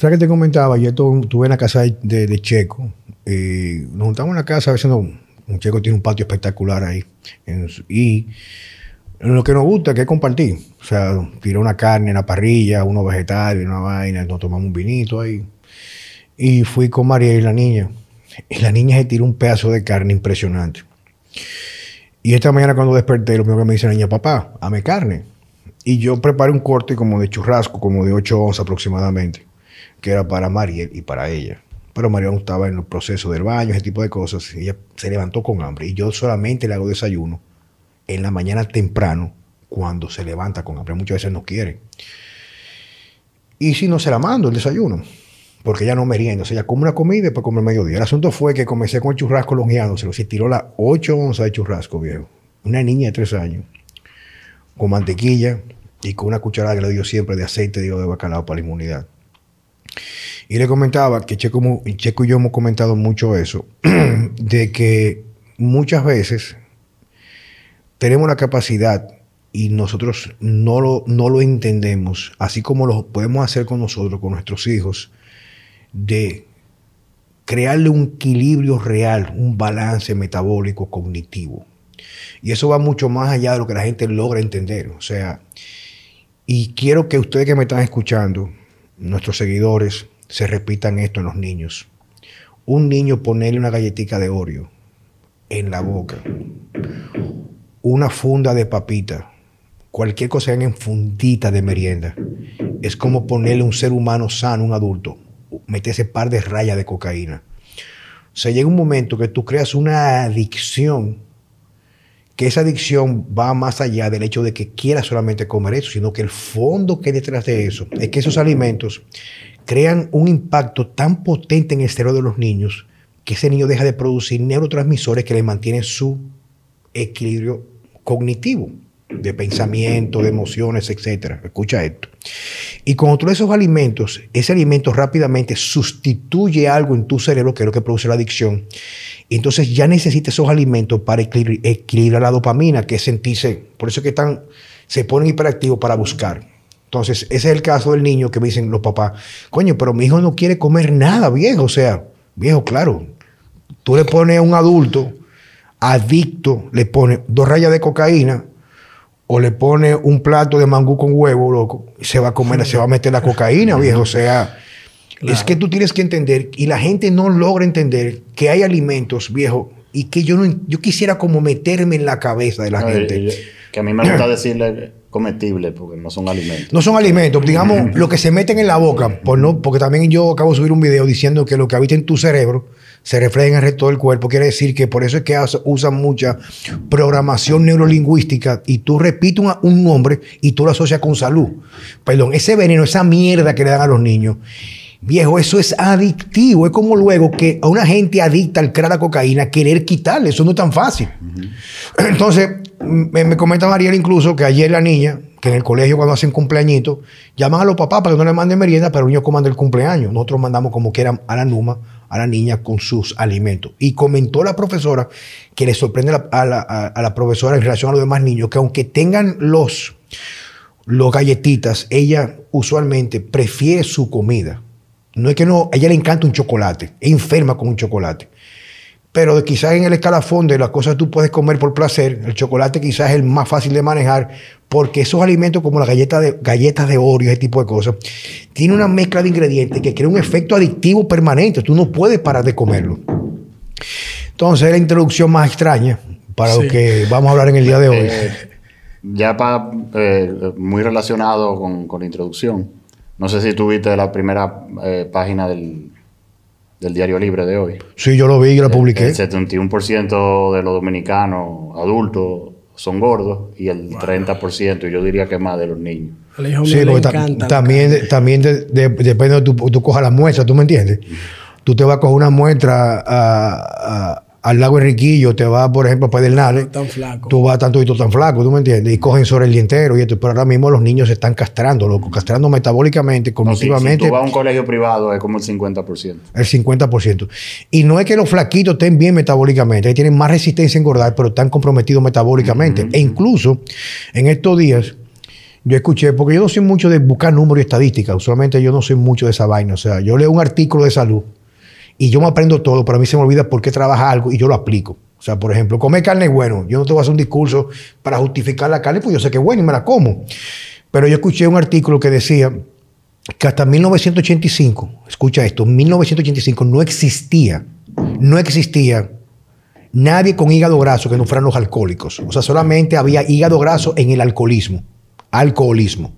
¿Sabes que te comentaba? Yo estuve en la casa de, Checo. Eh, nos juntamos en la casa, a veces no, un Checo tiene un patio espectacular ahí. y lo que nos gusta que compartir. O sea, tirar una carne en la parrilla, unos vegetales, una vaina, nos tomamos un vinito ahí. Y fui con María y la niña. Y la niña se tiró un pedazo de carne impresionante. Y esta mañana cuando desperté, lo primero que me dice la niña, papá, ame carne. Y yo preparé un corte como de churrasco, como de 8 onzas aproximadamente, que era para Mariel y para ella. Pero Mariel estaba en el proceso del baño, ese tipo de cosas. ella se levantó con hambre. Y yo solamente le hago desayuno en la mañana temprano, cuando se levanta con hambre. Muchas veces no quiere. Y si no se la mando el desayuno, porque ella no merienda. O sea, ella come una comida y después come el mediodía. El asunto fue que comencé con el churrasco longeado. Se tiró las 8 onzas de churrasco, viejo. Una niña de 3 años con mantequilla y con una cucharada que le dio siempre de aceite de bacalao para la inmunidad. Y le comentaba que Checo, y yo hemos comentado mucho eso, de que muchas veces tenemos la capacidad y nosotros no lo, no lo entendemos, así como lo podemos hacer con nosotros, con nuestros hijos, de crearle un equilibrio real, un balance metabólico cognitivo. Y eso va mucho más allá de lo que la gente logra entender. O sea, y quiero que ustedes que me están escuchando, nuestros seguidores, se repitan esto en los niños. Un niño ponerle una galletita de Oreo en la boca, una funda de papita, cualquier cosa en fundita de merienda, es como ponerle un ser humano sano, un adulto, ese par de rayas de cocaína. O sea, llega un momento que tú creas una adicción que esa adicción va más allá del hecho de que quiera solamente comer eso, sino que el fondo que hay detrás de eso es que esos alimentos crean un impacto tan potente en el cerebro de los niños que ese niño deja de producir neurotransmisores que le mantienen su equilibrio cognitivo de pensamiento, de emociones, etc. Escucha esto. Y otro de esos alimentos, ese alimento rápidamente sustituye algo en tu cerebro, que es lo que produce la adicción. Entonces ya necesitas esos alimentos para equilibrar la dopamina, que es sentirse, por eso es que están, se ponen hiperactivos para buscar. Entonces, ese es el caso del niño que me dicen los papás, coño, pero mi hijo no quiere comer nada, viejo. O sea, viejo, claro, tú le pones a un adulto adicto, le pones dos rayas de cocaína, o le pone un plato de mangú con huevo, loco, y se va a comer, se va a meter la cocaína, viejo. O sea, es que tú tienes que entender, y la gente no logra entender que hay alimentos, viejo, y que yo no, yo quisiera como meterme en la cabeza de la gente. que a mí me gusta decirle comestible, porque no son alimentos. No son alimentos, digamos, lo que se meten en la boca, por no, porque también yo acabo de subir un video diciendo que lo que habita en tu cerebro se refleja en el resto del cuerpo. Quiere decir que por eso es que usan mucha programación neurolingüística y tú repites un, nombre y tú lo asocias con salud. Perdón, ese veneno, esa mierda que le dan a los niños. Viejo, eso es adictivo. Es como luego que a una gente adicta al crear la cocaína querer quitarle. Eso no es tan fácil. Entonces, me, me comenta Mariela incluso que ayer la niña, que en el colegio cuando hacen cumpleañitos, llaman a los papás para que no le manden merienda, pero los niños coman el cumpleaños. Nosotros mandamos como quieran a la Numa a la niña con sus alimentos. Y comentó la profesora que le sorprende a la, profesora en relación a los demás niños, que aunque tengan los, los galletitas, ella usualmente prefiere su comida. No es que no, a ella le encanta un chocolate, es enferma con un chocolate. Pero quizás en el escalafón de las cosas que tú puedes comer por placer, el chocolate quizás es el más fácil de manejar, porque esos alimentos como las galletas de, galletas de Oreo, ese tipo de cosas, tienen una mezcla de ingredientes que crea un efecto adictivo permanente. Tú no puedes parar de comerlo. Entonces, la introducción más extraña para lo que vamos a hablar en el día de hoy. Eh, ya para, eh, muy relacionado con, la introducción, no sé si tuviste la primera eh, página del, del Diario Libre de hoy. Sí, yo lo vi y lo publiqué. El 71% de los dominicanos adultos son gordos y el 30%, yo diría que más de los niños. Sí, porque también, también depende de tú, tú cojas la muestra, ¿tú me entiendes? Tú te vas a coger una muestra a al lago Enriquillo, te va, por ejemplo, a Pedernales. Tan flaco. Tú vas tanto y tú tan flaco, ¿tú me entiendes? Y cogen sobre el día entero y esto. Pero ahora mismo los niños se están castrando, loco. Castrando metabólicamente, cognitivamente. si, tú vas a un colegio privado es como el 50%. El 50%. Y no es que los flaquitos estén bien metabólicamente. Ellos tienen más resistencia a engordar, pero están comprometidos metabólicamente. E incluso, en estos días, yo escuché, porque yo no soy mucho de buscar números y estadísticas, usualmente yo no soy mucho de esa vaina, o sea, yo leo un artículo de salud y yo me aprendo todo, pero a mí se me olvida por qué trabaja algo y yo lo aplico. O sea, por ejemplo, comer carne es bueno. Yo no te voy a hacer un discurso para justificar la carne, pues yo sé que es bueno y me la como. Pero yo escuché un artículo que decía que hasta 1985, escucha esto, 1985 no existía, no existía nadie con hígado graso que no fueran los alcohólicos. O sea, solamente había hígado graso en el alcoholismo. Alcoholismo.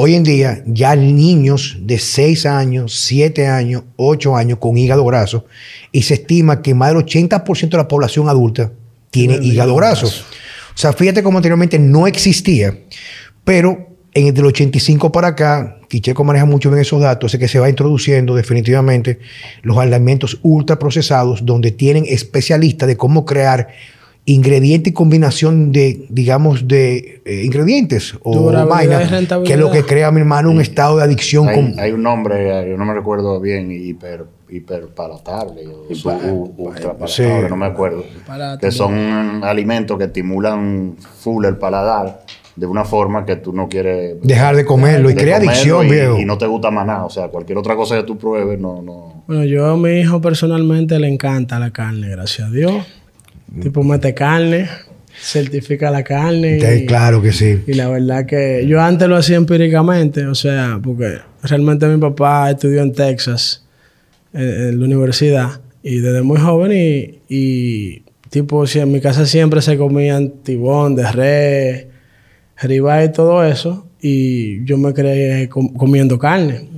Hoy en día ya niños de 6 años, 7 años, 8 años con hígado graso y se estima que más del 80% de la población adulta tiene hígado graso. O sea, fíjate cómo anteriormente no existía, pero en el 85 para acá, Quicheco maneja mucho bien esos datos, es que se va introduciendo definitivamente los alimentos ultraprocesados donde tienen especialistas de cómo crear ingrediente y combinación de, digamos, de eh, ingredientes o vainas, que es lo que crea, mi hermano, un estado de adicción. Hay, hay un nombre, yo no me recuerdo bien, hiper, hiperpalatable, o ultrapalatable, no me acuerdo, que son alimentos que estimulan full el paladar de una forma que tú no quieres dejar de comerlo y crea adicción, y, viejo. Y no te gusta más nada, o sea, cualquier otra cosa que tú pruebes no no Bueno, yo a mi hijo personalmente le encanta la carne, gracias a Dios. Tipo, mete carne, certifica la carne. y, claro que sí. Y la verdad que yo antes lo hacía empíricamente, o sea, porque realmente mi papá estudió en Texas, en, la universidad, y desde muy joven, y, y tipo, si en mi casa siempre se comían tibón de res, ribeye y todo eso, y yo me creé comiendo carne.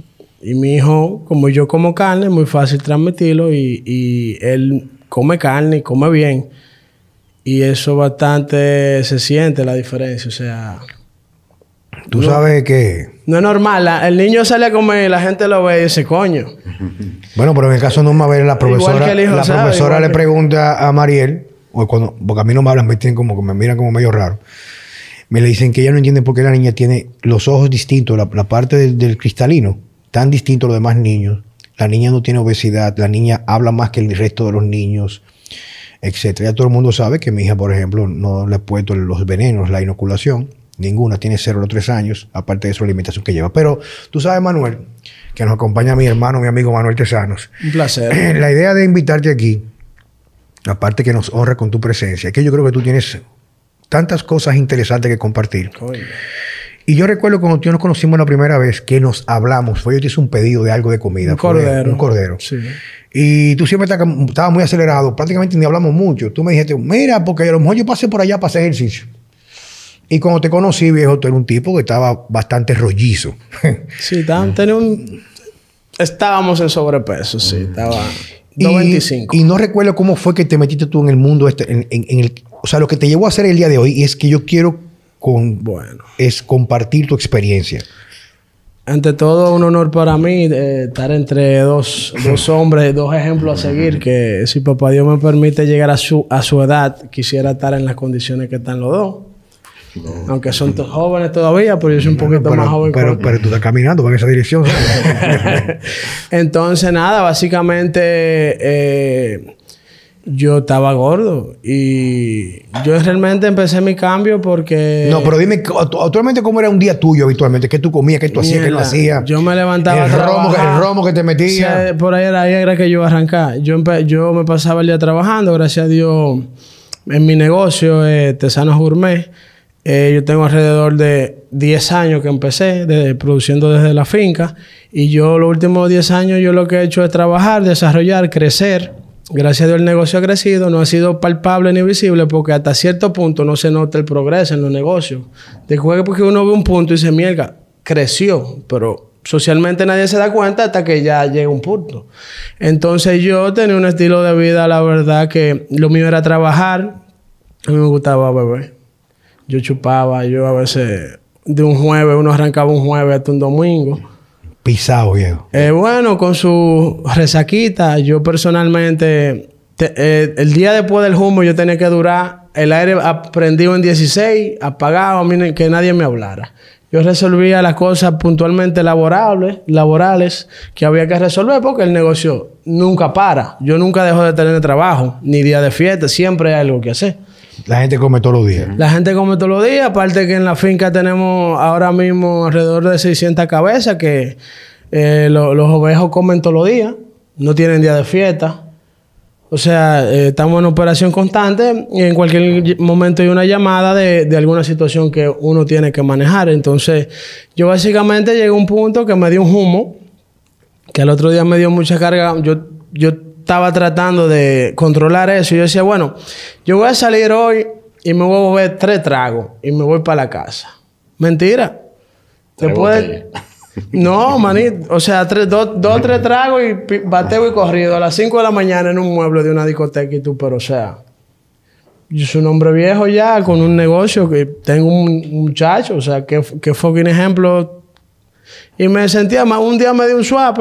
Y mi hijo, como yo como carne, es muy fácil transmitirlo y, y él come carne y come bien. Y eso bastante se siente la diferencia. O sea. Tú sabes que. No es normal. el niño sale a comer y la gente lo ve y dice, coño. Bueno, pero en el caso de no Mabel, la profesora, la profesora le pregunta a Mariel, o cuando, porque a mí no me hablan, me tienen como que me miran como medio raro. Me le dicen que ella no entiende por qué la niña tiene los ojos distintos, la, parte del, del, cristalino, tan distinto a los demás niños. La niña no tiene obesidad, la niña habla más que el resto de los niños etcétera. Ya todo el mundo sabe que mi hija, por ejemplo, no le ha puesto los venenos, la inoculación, ninguna, tiene 0 o 3 años, aparte de su alimentación que lleva. Pero tú sabes, Manuel, que nos acompaña mi hermano, mi amigo Manuel Tesanos. Un placer. La idea de invitarte aquí, aparte que nos honra con tu presencia, es que yo creo que tú tienes tantas cosas interesantes que compartir. Y yo recuerdo cuando tú nos conocimos la primera vez que nos hablamos, fue yo te hice un pedido de algo de comida. Un cordero. Un cordero. Sí. Y tú siempre estabas muy acelerado, prácticamente ni hablamos mucho. Tú me dijiste, mira, porque a lo mejor yo pasé por allá para hacer ejercicio. Y cuando te conocí, viejo, tú eres un tipo que estaba bastante rollizo. sí, un... estábamos en sobrepeso, sí, estaba 225. Y, no recuerdo cómo fue que te metiste tú en el mundo este, en, el, o sea, lo que te llevó a hacer el día de hoy es que yo quiero con, bueno. es compartir tu experiencia. Ante todo, un honor para mí eh, estar entre dos, dos hombres, dos ejemplos a seguir, que si papá Dios me permite llegar a su, a su edad, quisiera estar en las condiciones que están los dos. Aunque son jóvenes todavía, pero yo soy un poquito más joven. Pero, pero, tú estás caminando en esa dirección. Entonces, nada, básicamente eh, yo estaba gordo y yo realmente empecé mi cambio porque... No, pero dime, actualmente cómo era un día tuyo habitualmente, qué tú comías, qué tú hacías, qué no hacías. Yo me levantaba el romo, el romo que te metía. por ahí era, ahí era que yo arrancaba. Yo, yo me pasaba el día trabajando, gracias a Dios, en mi negocio, eh, Tesanos Gourmet. Eh, yo tengo alrededor de 10 años que empecé de, produciendo desde la finca y yo los últimos 10 años yo lo que he hecho es trabajar, desarrollar, crecer Gracias a Dios el negocio ha crecido, no ha sido palpable ni visible porque hasta cierto punto no se nota el progreso en los negocios. Después porque uno ve un punto y se mierda, creció, pero socialmente nadie se da cuenta hasta que ya llega un punto. Entonces yo tenía un estilo de vida, la verdad que lo mío era trabajar, a mí me gustaba beber. Yo chupaba, yo a veces de un jueves, uno arrancaba un jueves hasta un domingo pisado, viejo. Eh, bueno, con su resaquita, yo personalmente, eh, el día después del humo yo tenía que durar el aire prendido en 16, apagado, que nadie me hablara. Yo resolvía las cosas puntualmente laborables, laborales que había que resolver porque el negocio nunca para. Yo nunca dejo de tener trabajo, ni día de fiesta, siempre hay algo que hacer. La gente come todos los días. La gente come todos los días. Aparte que en la finca tenemos ahora mismo alrededor de 600 cabezas que eh, los ovejos comen todos los días. No tienen día de fiesta. O sea, eh, estamos en operación constante y en cualquier momento hay una llamada de, de, alguna situación que uno tiene que manejar. Entonces, yo básicamente llegué a un punto que me dio un humo, que el otro día me dio mucha carga. Yo, yo estaba tratando de controlar eso y yo decía, bueno, yo voy a salir hoy y me voy a beber tres tragos y me voy para la casa. Mentira. Después... No, manito. O sea, tres, dos, dos, tres tragos y bateo y corrido a las 5 de la mañana en un mueble de una discoteca y tú, pero o sea, yo soy un hombre viejo ya con un negocio que tengo un muchacho, o sea, que, que fucking ejemplo. Y me sentía más, un día me di un swap.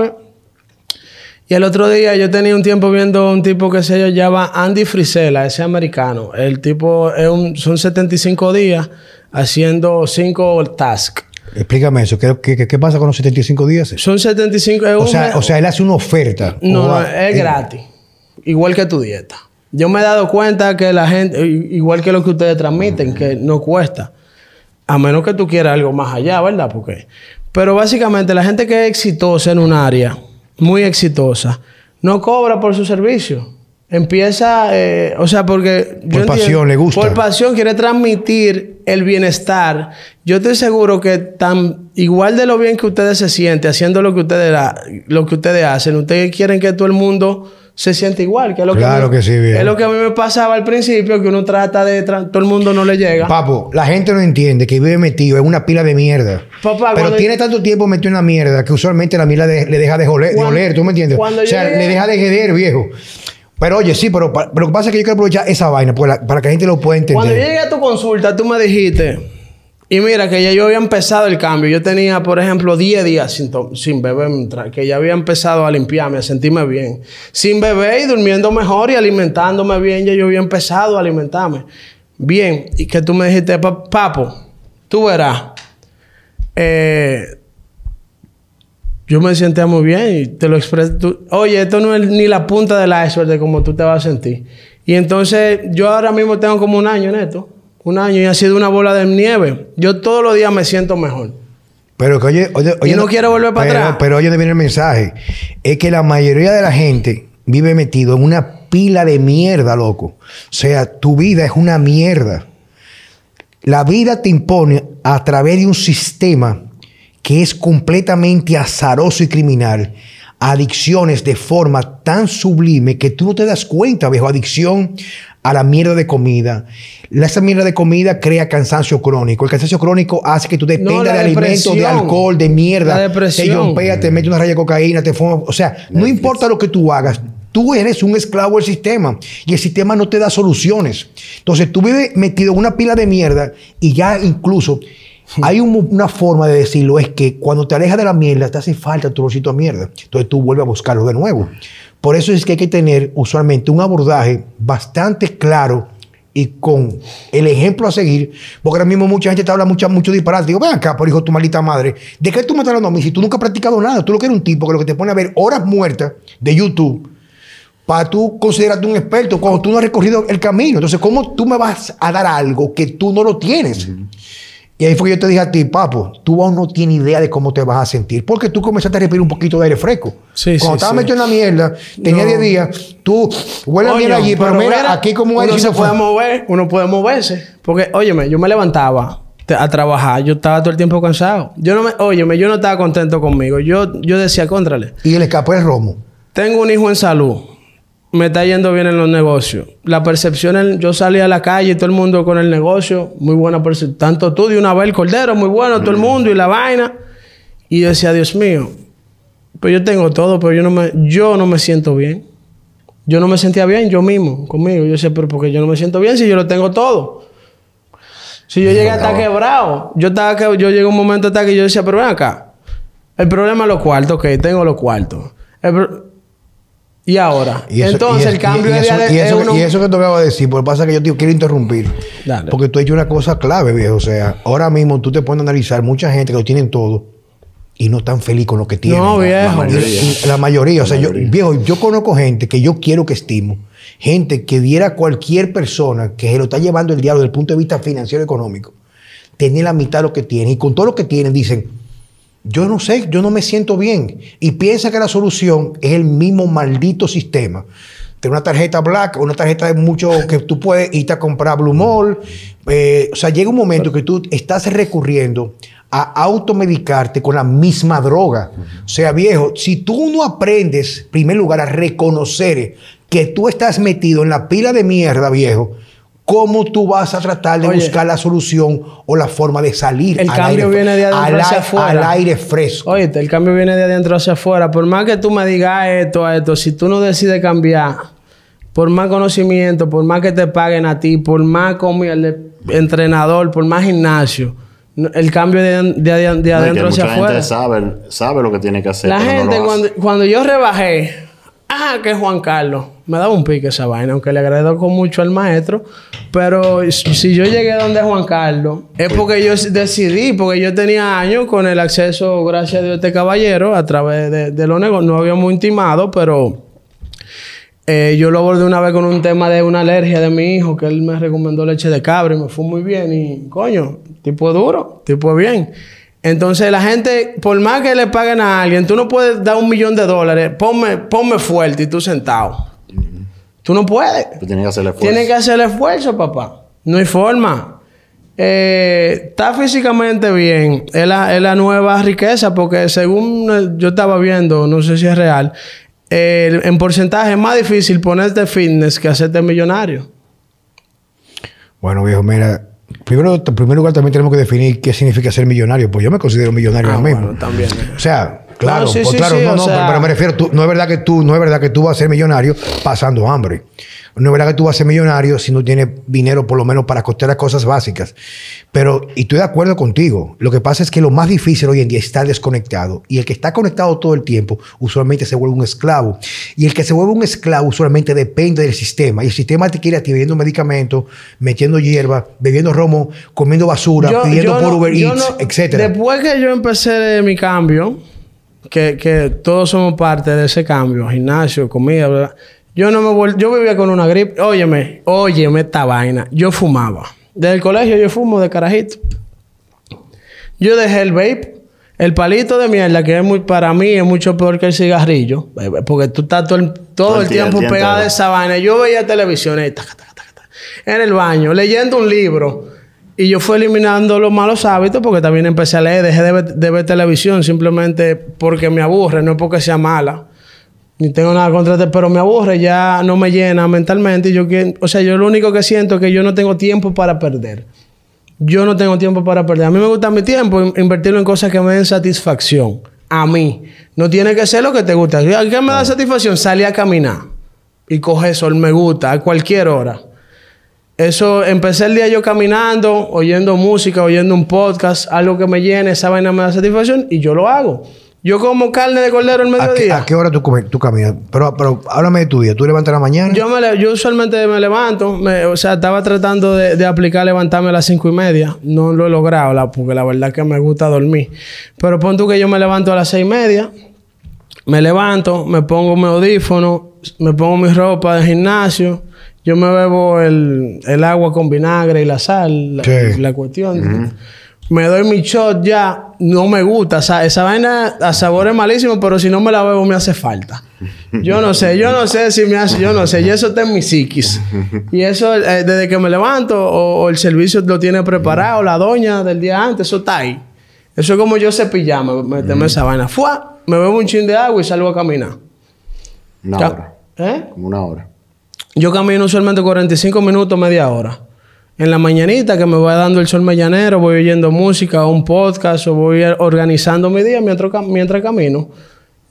Y el otro día yo tenía un tiempo viendo un tipo que se llama Andy Frisella, ese americano. El tipo es un, son 75 días haciendo 5 tasks. Explícame eso. ¿Qué, qué, pasa con los 75 días? Son 75... o, sea, o sea, él hace una oferta. No, no es gratis. Igual que tu dieta. Yo me he dado cuenta que la gente... Igual que lo que ustedes transmiten, que no cuesta. A menos que tú quieras algo más allá, ¿verdad? Porque... Pero básicamente la gente que es exitosa en un área, muy exitosa, no cobra por su servicio. Empieza, eh, o sea, porque... Por pasión, le gusta. Por pasión, quiere transmitir el bienestar. Yo estoy seguro que tan igual de lo bien que ustedes se sienten haciendo lo que ustedes, lo que ustedes hacen, ustedes quieren que todo el mundo se siente igual. Que es lo claro que, sí, bien. Es lo que a mí me pasaba al principio, que uno trata de... todo el mundo no le llega. Papo, la gente no entiende que vive metido en una pila de mierda. Papá, pero tiene tanto tiempo metido en una mierda que usualmente la mierda le deja de oler, ¿tú me entiendes? o sea, le deja de jeder, viejo. Pero oye, sí, pero, lo que pasa es que yo quiero aprovechar esa vaina para, que la gente lo pueda entender. Cuando llegué a tu consulta, tú me dijiste, y mira, que ya yo había empezado el cambio. Yo tenía, por ejemplo, 10 días sin, sin beber, que ya había empezado a limpiarme, a sentirme bien. Sin beber y durmiendo mejor y alimentándome bien, ya yo había empezado a alimentarme. Bien, y que tú me dijiste, papo, tú verás. Eh, yo me sentía muy bien y te lo expresé. Oye, esto no es ni la punta del iceberg de cómo tú te vas a sentir. Y entonces, yo ahora mismo tengo como un año en esto. Un año y ha sido una bola de nieve. Yo todos los días me siento mejor. Pero que oye, oye, y no quiero volver para atrás. Pero oye, viene el mensaje. Es que la mayoría de la gente vive metido en una pila de mierda, loco. O sea, tu vida es una mierda. La vida te impone a través de un sistema que es completamente azaroso y criminal, adicciones de forma tan sublime que tú no te das cuenta, viejo, adicción a la mierda de comida. Esa mierda de comida crea cansancio crónico. El cansancio crónico hace que tú dependas de alimentos, de alcohol, de mierda. La depresión. Te te metes una raya de cocaína, te fumas. O sea, no importa lo que tú hagas, Tú eres un esclavo del sistema y el sistema no te da soluciones. Entonces tú vives metido en una pila de mierda y ya incluso hay una forma de decirlo, es que cuando te alejas de la mierda, te hace falta tu bolsito de mierda. Entonces tú vuelves a buscarlo de nuevo. Por eso es que hay que tener usualmente un abordaje bastante claro y con el ejemplo a seguir, porque ahora mismo mucha gente te habla mucho, mucho disparate. Digo, ven acá, por hijo tu maldita madre. ¿De qué tú me estás hablando a mí si tú nunca has practicado nada? Tú lo que eres un tipo que lo que te pone a ver horas muertas de YouTube para tú considerarte un experto cuando tú no has recorrido el camino. Entonces, ¿cómo tú me vas a dar algo que tú no lo tienes? Y ahí fue que yo te dije a ti, papo, tú aún no tienes idea de cómo te vas a sentir. Porque tú comenzaste a respirar un poquito de aire fresco. Sí, Cuando estabas metido en la mierda, tenía 10 días, tú huele bien allí, pero, mira, aquí como uno se puede mover, uno puede moverse. Porque, óyeme, yo me levantaba a trabajar, yo estaba todo el tiempo cansado. Yo no me, óyeme, yo no estaba contento conmigo. Yo, yo decía, contrale. Y el escapó el romo. Tengo un hijo en salud me está yendo bien en los negocios. La percepción, yo salí a la calle y todo el mundo con el negocio, muy buena percepción. Tanto tú de una vez el cordero, muy bueno, todo el mundo y la vaina. Y yo decía, Dios mío, pues yo tengo todo, pero yo no me, yo no me siento bien. Yo no me sentía bien yo mismo, conmigo. Yo decía, pero porque yo no me siento bien si yo lo tengo todo. Si yo llegué hasta quebrado, yo estaba que yo llegué un momento hasta que yo decía, pero ven acá. El problema es los cuartos, ok, tengo los cuartos. Y ahora. Entonces, el cambio y eso, de, y eso, y eso que te acabo de decir, porque pasa que yo te quiero interrumpir. Porque tú has hecho una cosa clave, viejo. O sea, ahora mismo tú te puedes analizar mucha gente que lo tienen todo y no están feliz con lo que tienen. No, viejo. La mayoría. O sea, yo, viejo, yo conozco gente que yo quiero que estimo, gente que viera cualquier persona que se lo está llevando el diablo desde el punto de vista financiero y económico, tener la mitad de lo que tiene. Y con todo lo que tienen, dicen, yo no sé, yo no me siento bien. Y piensa que la solución es el mismo maldito sistema. Tener una tarjeta black, una tarjeta de mucho que tú puedes irte a comprar Blue Mall. Eh, o sea, llega un momento que tú estás recurriendo a automedicarte con la misma droga. O sea, viejo, si tú no aprendes, en primer lugar, a reconocer que tú estás metido en la pila de mierda, viejo, ¿cómo tú vas a tratar de buscar la solución o la forma de salir? El cambio viene de adentro hacia afuera. Al aire fresco. Oye, el cambio viene de adentro hacia afuera. Por más que tú me digas esto, esto, si tú no decides cambiar, por más conocimiento, por más que te paguen a ti, por más como el entrenador, por más gimnasio, el cambio de, de, adentro hacia afuera. Gente sabe, sabe lo que tiene que hacer. La gente, cuando, cuando yo rebajé, ah, que Juan Carlos, me daba un pique esa vaina, aunque le agradezco mucho al maestro. Pero si yo llegué donde Juan Carlos, es porque yo decidí, porque yo tenía años con el acceso, gracias a Dios, este caballero, a través de, de los negocios. No habíamos intimado, pero eh, yo lo abordé una vez con un tema de una alergia de mi hijo, que él me recomendó leche de cabra y me fue muy bien. Y coño, tipo duro, tipo bien. Entonces la gente, por más que le paguen a alguien, tú no puedes dar un millón de dólares, ponme, ponme fuerte y tú sentado. Tú no puedes. Tú tienes que hacer el esfuerzo. Tienes que hacer el esfuerzo, papá. No hay forma. Eh, está físicamente bien. Es la, es la nueva riqueza, porque según yo estaba viendo, no sé si es real, en porcentaje es más difícil ponerte fitness que hacerte millonario. Bueno, viejo, mira, primero, en primer lugar también tenemos que definir qué significa ser millonario. Pues yo me considero millonario ah, mismo. también. O sea, claro, pues claro, no, no, pero, me refiero, no es verdad que tú, no es verdad que tú vas a ser millonario pasando hambre. No es verdad que tú vas a ser millonario si no tienes dinero por lo menos para costear las cosas básicas. Pero, y estoy de acuerdo contigo, lo que pasa es que lo más difícil hoy en día es estar desconectado. Y el que está conectado todo el tiempo usualmente se vuelve un esclavo. Y el que se vuelve un esclavo usualmente depende del sistema. Y el sistema te quiere a ti bebiendo medicamentos, metiendo hierba, bebiendo romo, comiendo basura, pidiendo por Uber Eats, etc. Después que yo empecé mi cambio, que, que todos somos parte de ese cambio, gimnasio, comida, ¿verdad? Yo no me vol yo vivía con una gripe. Óyeme, óyeme esta vaina. Yo fumaba. Desde el colegio yo fumo de carajito. Yo dejé el vape. El palito de mierda, que es muy, para mí es mucho peor que el cigarrillo. Porque tú estás todo el, tiempo pegado a esa vaina. Yo veía televisión en el baño, leyendo un libro. Y yo fui eliminando los malos hábitos porque también empecé a leer. Dejé de ver televisión simplemente porque me aburre, no porque sea mala ni tengo nada contra ti, pero me aburre, ya no me llena mentalmente. Yo o sea, yo lo único que siento es que yo no tengo tiempo para perder. Yo no tengo tiempo para perder. A mí me gusta mi tiempo invertirlo en cosas que me den satisfacción. A mí. No tiene que ser lo que te gusta. ¿Qué me da satisfacción? Salir a caminar y coger sol, me gusta, a cualquier hora. Eso, empecé el día yo caminando, oyendo música, oyendo un podcast, algo que me llene, esa vaina me da satisfacción y yo lo hago. Yo como carne de cordero al mediodía. ¿A qué, hora tú, comes, tú caminas? Pero, pero háblame de tu día. ¿Tú levantas la mañana? Yo, me, yo usualmente me levanto. o sea, estaba tratando de, aplicar levantarme a las cinco y media. No lo he logrado, porque la verdad es que me gusta dormir. Pero pon tú que yo me levanto a las seis y media. Me levanto, me pongo mi audífono, me pongo mi ropa de gimnasio. Yo me bebo el, agua con vinagre y la sal, la, cuestión me doy mi shot ya, no me gusta. O sea, esa vaina a sabor es malísimo, pero si no me la bebo me hace falta. Yo no sé, yo no sé si me hace, yo no sé. Y eso está en mi psiquis. Y eso, eh, desde que me levanto, o, el servicio lo tiene preparado, la doña del día antes, eso está ahí. Eso es como yo cepillarme, meterme esa vaina. Fua, me bebo un chin de agua y salgo a caminar. Una hora. ¿Eh? Como una hora. Yo camino usualmente 45 minutos, media hora en la mañanita que me va dando el sol mañanero, voy oyendo música un podcast o voy organizando mi día mientras, mientras camino.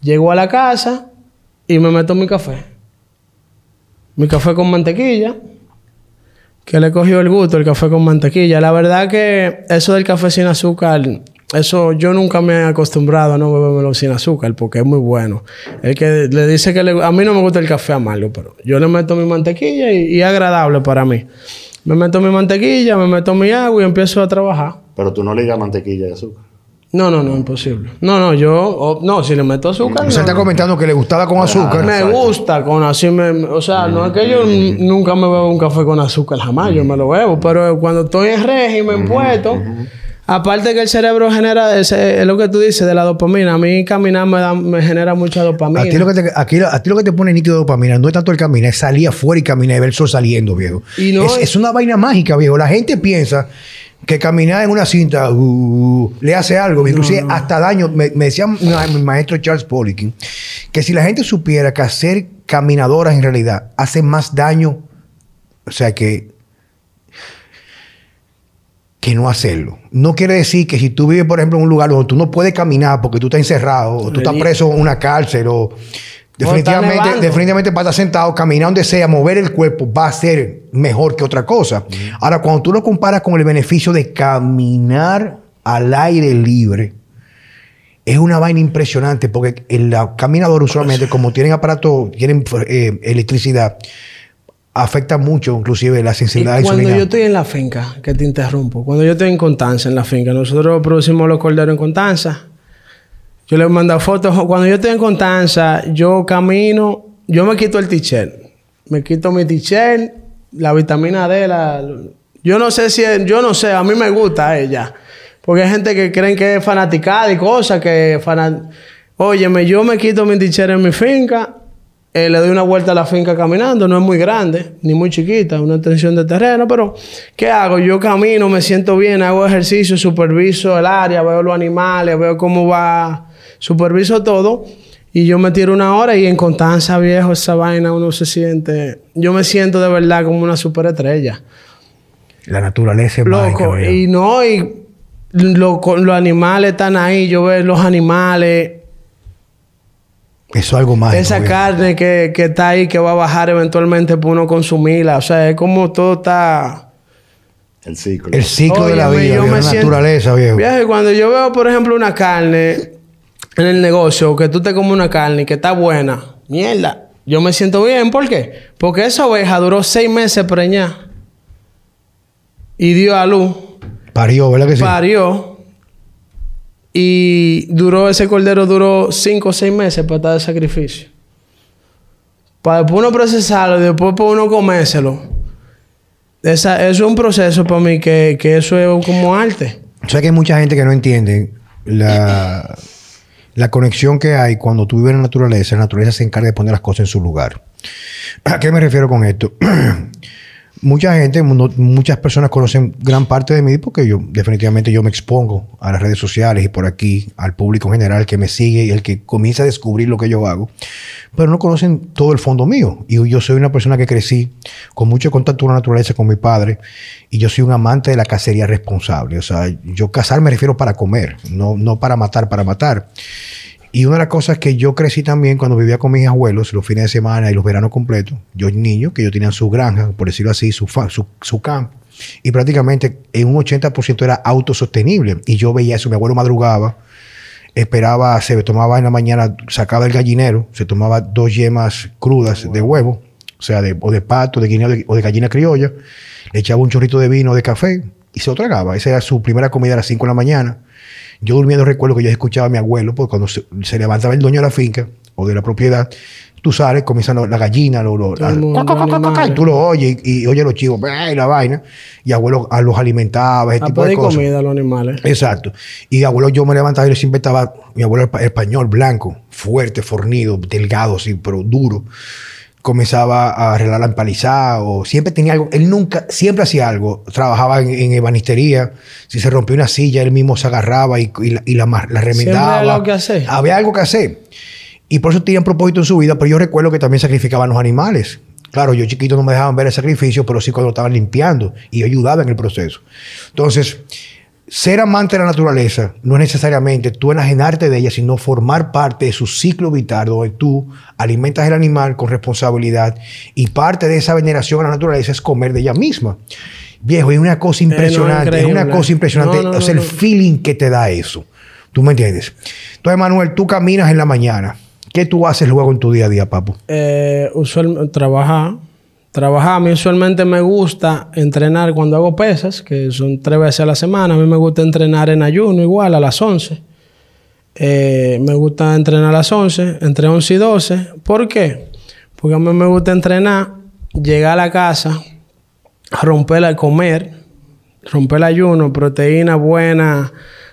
Llego a la casa y me meto mi café. Mi café con mantequilla, que le cogió el gusto el café con mantequilla. La verdad que eso del café sin azúcar, eso yo nunca me he acostumbrado a no beberlo sin azúcar porque es muy bueno. El que le dice que a mí no me gusta el café amargo, pero yo le meto mi mantequilla y es agradable para mí. Me meto mi mantequilla, me meto mi agua y empiezo a trabajar. Pero tú no ligas mantequilla y azúcar. No, no, no, imposible. No, no, yo... no, si le meto azúcar... O sea, está comentando que le gustaba con azúcar. me gusta con así... o sea, no es que yo nunca me bebo un café con azúcar, jamás. Yo me lo bebo. Pero cuando estoy en régimen puesto... Aparte que el cerebro genera, ese, es lo que tú dices de la dopamina. A mí caminar me, da, me genera mucha dopamina. A ti, lo que te, aquí, a ti lo que te pone nítido dopamina no es tanto el caminar, es salir afuera y caminar y ver el sol saliendo, viejo. es, una vaina mágica, viejo. La gente piensa que caminar en una cinta uh, le hace algo, inclusive hasta daño. Me, decía mi maestro Charles Poliquin que si la gente supiera que hacer caminadoras en realidad hace más daño, o sea que que no hacerlo. No quiere decir que si tú vives, por ejemplo, en un lugar donde tú no puedes caminar porque tú estás encerrado, o tú estás preso en una cárcel, o definitivamente, definitivamente para estar sentado, caminar donde sea, mover el cuerpo, va a ser mejor que otra cosa. Ahora, cuando tú lo comparas con el beneficio de caminar al aire libre, es una vaina impresionante porque el caminador usualmente, como tienen aparato, tienen eh, electricidad, afecta mucho, inclusive la sensibilidad y Cuando yo estoy en la finca, que te interrumpo, cuando yo estoy en Constanza, en la finca, nosotros producimos los corderos en Constanza. Yo les mando fotos. Cuando yo estoy en Constanza, yo camino, yo me quito el t-shirt. Me quito mi t-shirt, la vitamina D, la, yo no sé si, yo no sé, a mí me gusta ella. Porque hay gente que creen que es fanaticada y cosas, que fanat... Óyeme, yo me quito mi t-shirt en mi finca eh, le doy una vuelta a la finca caminando, no es muy grande, ni muy chiquita, una extensión de terreno, pero ¿qué hago? Yo camino, me siento bien, hago ejercicio, superviso el área, veo los animales, veo cómo va, superviso todo. Y yo me tiro una hora y en Constanza, viejo, esa vaina uno se siente... Yo me siento de verdad como una superestrella. La naturaleza es Loco, y no, y los animales están ahí, yo veo los animales eso es algo más. Esa carne que, está ahí, que va a bajar eventualmente para uno consumirla. O sea, es como todo está. El ciclo. El ciclo de la vida, la naturaleza, viejo. Viejo, cuando yo veo, por ejemplo, una carne en el negocio, que tú te comes una carne que está buena, mierda, yo me siento bien. ¿Por qué? Porque esa oveja duró seis meses preñada y dio a luz. Parió, ¿verdad que sí? Parió. Y duró, ese cordero duró cinco o seis meses para estar de sacrificio. Para después uno procesarlo y después para uno comérselo. Esa, eso es un proceso para mí que, que eso es como arte. O sea que hay mucha gente que no entiende la, la conexión que hay cuando tú vives en la naturaleza. La naturaleza se encarga de poner las cosas en su lugar. ¿A qué me refiero con esto? mucha gente, muchas personas conocen gran parte de mí porque yo definitivamente yo me expongo a las redes sociales y por aquí al público en general que me sigue y el que comienza a descubrir lo que yo hago, pero no conocen todo el fondo mío. Y yo soy una persona que crecí con mucho contacto con la naturaleza con mi padre y yo soy un amante de la cacería responsable. O sea, yo cazar me refiero para comer, no, no para matar, para matar. Y una de las cosas que yo crecí también cuando vivía con mis abuelos, los fines de semana y los veranos completos, yo niño, que yo tenía su granja, por decirlo así, su, su, su campo, y prácticamente en un 80% era autosostenible. Y yo veía eso, mi abuelo madrugaba, esperaba, se tomaba en la mañana, sacaba el gallinero, se tomaba dos yemas crudas de huevo, o sea, de, o de pato, de guineo o de gallina criolla, le echaba un chorrito de vino de café y se lo tragaba. Esa era su primera comida a las 5 de la mañana. Yo durmiendo recuerdo que yo escuchaba a mi abuelo, porque cuando se, levantaba el dueño de la finca o de la propiedad, tú sales, comienzan la gallina, lo, lo, y tú lo oyes y, oyes los chivos, y la vaina, y abuelo a los alimentaba, ese tipo de cosas. comida a los animales. Exacto. Y abuelo yo me levantaba y siempre estaba, mi abuelo español, blanco, fuerte, fornido, delgado, así, pero duro comenzaba a arreglar la empalizada o siempre tenía algo. Él nunca, siempre hacía algo. Trabajaba en, ebanistería. Si se rompió una silla, él mismo se agarraba y, la, y la, remendaba. Había algo que hacer. Había algo que hacer. Y por eso tenía un propósito en su vida. Pero yo recuerdo que también sacrificaban los animales. Claro, yo chiquito no me dejaban ver el sacrificio, pero sí cuando estaban limpiando y ayudaba en el proceso. Entonces, ser amante de la naturaleza no es necesariamente tú enajenarte de ella, sino formar parte de su ciclo vital, donde tú alimentas el animal con responsabilidad y parte de esa veneración a la naturaleza es comer de ella misma. Viejo, es una cosa impresionante, es, una cosa impresionante, o sea, el feeling que te da eso. ¿Tú me entiendes? Entonces, Manuel, tú caminas en la mañana. ¿Qué tú haces luego en tu día a día, papu? Eh, usualmente trabajar, trabajar. A mí usualmente me gusta entrenar cuando hago pesas, que son tres veces a la semana. A mí me gusta entrenar en ayuno igual a las 11. Eh, me gusta entrenar a las 11, entre 11 y 12. ¿Por qué? Porque a mí me gusta entrenar, llegar a la casa, romper el comer, romper el ayuno, proteína buena,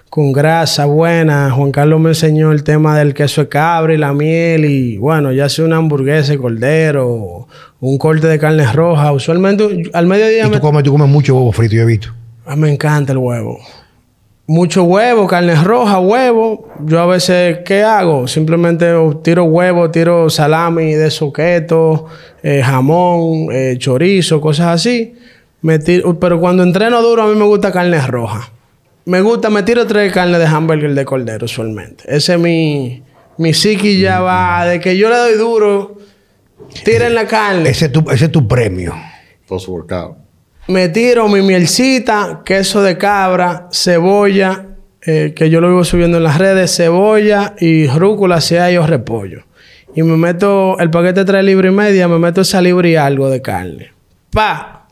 con grasa buena. Juan Carlos me enseñó el tema del queso de cabra y la miel y bueno, ya sea una hamburguesa de cordero, un corte de carne roja. Usualmente al mediodía... ¿Y tú, comes, tú comes mucho huevo frito, yo he visto. A mí me encanta el huevo. Mucho huevo, carne roja, huevo. Yo a veces, ¿qué hago? Simplemente tiro huevo, tiro salami de soqueto, eh, jamón, eh, chorizo, cosas así. pero cuando entreno duro, a mí me gusta carne roja. Me gusta, me tiro tres carnes de hamburger de cordero usualmente. Ese es mi, mi psiqui ya va. De que yo le doy duro, tiren la carne. Ese es tu, ese es tu premio. Post-workout. Me tiro mi mielcita, queso de cabra, cebolla, eh, que yo lo vivo subiendo en las redes, cebolla y rúcula, si hay o repollo. Y me meto el paquete de tres libras y media, me meto esa libra y algo de carne. ¡Pa!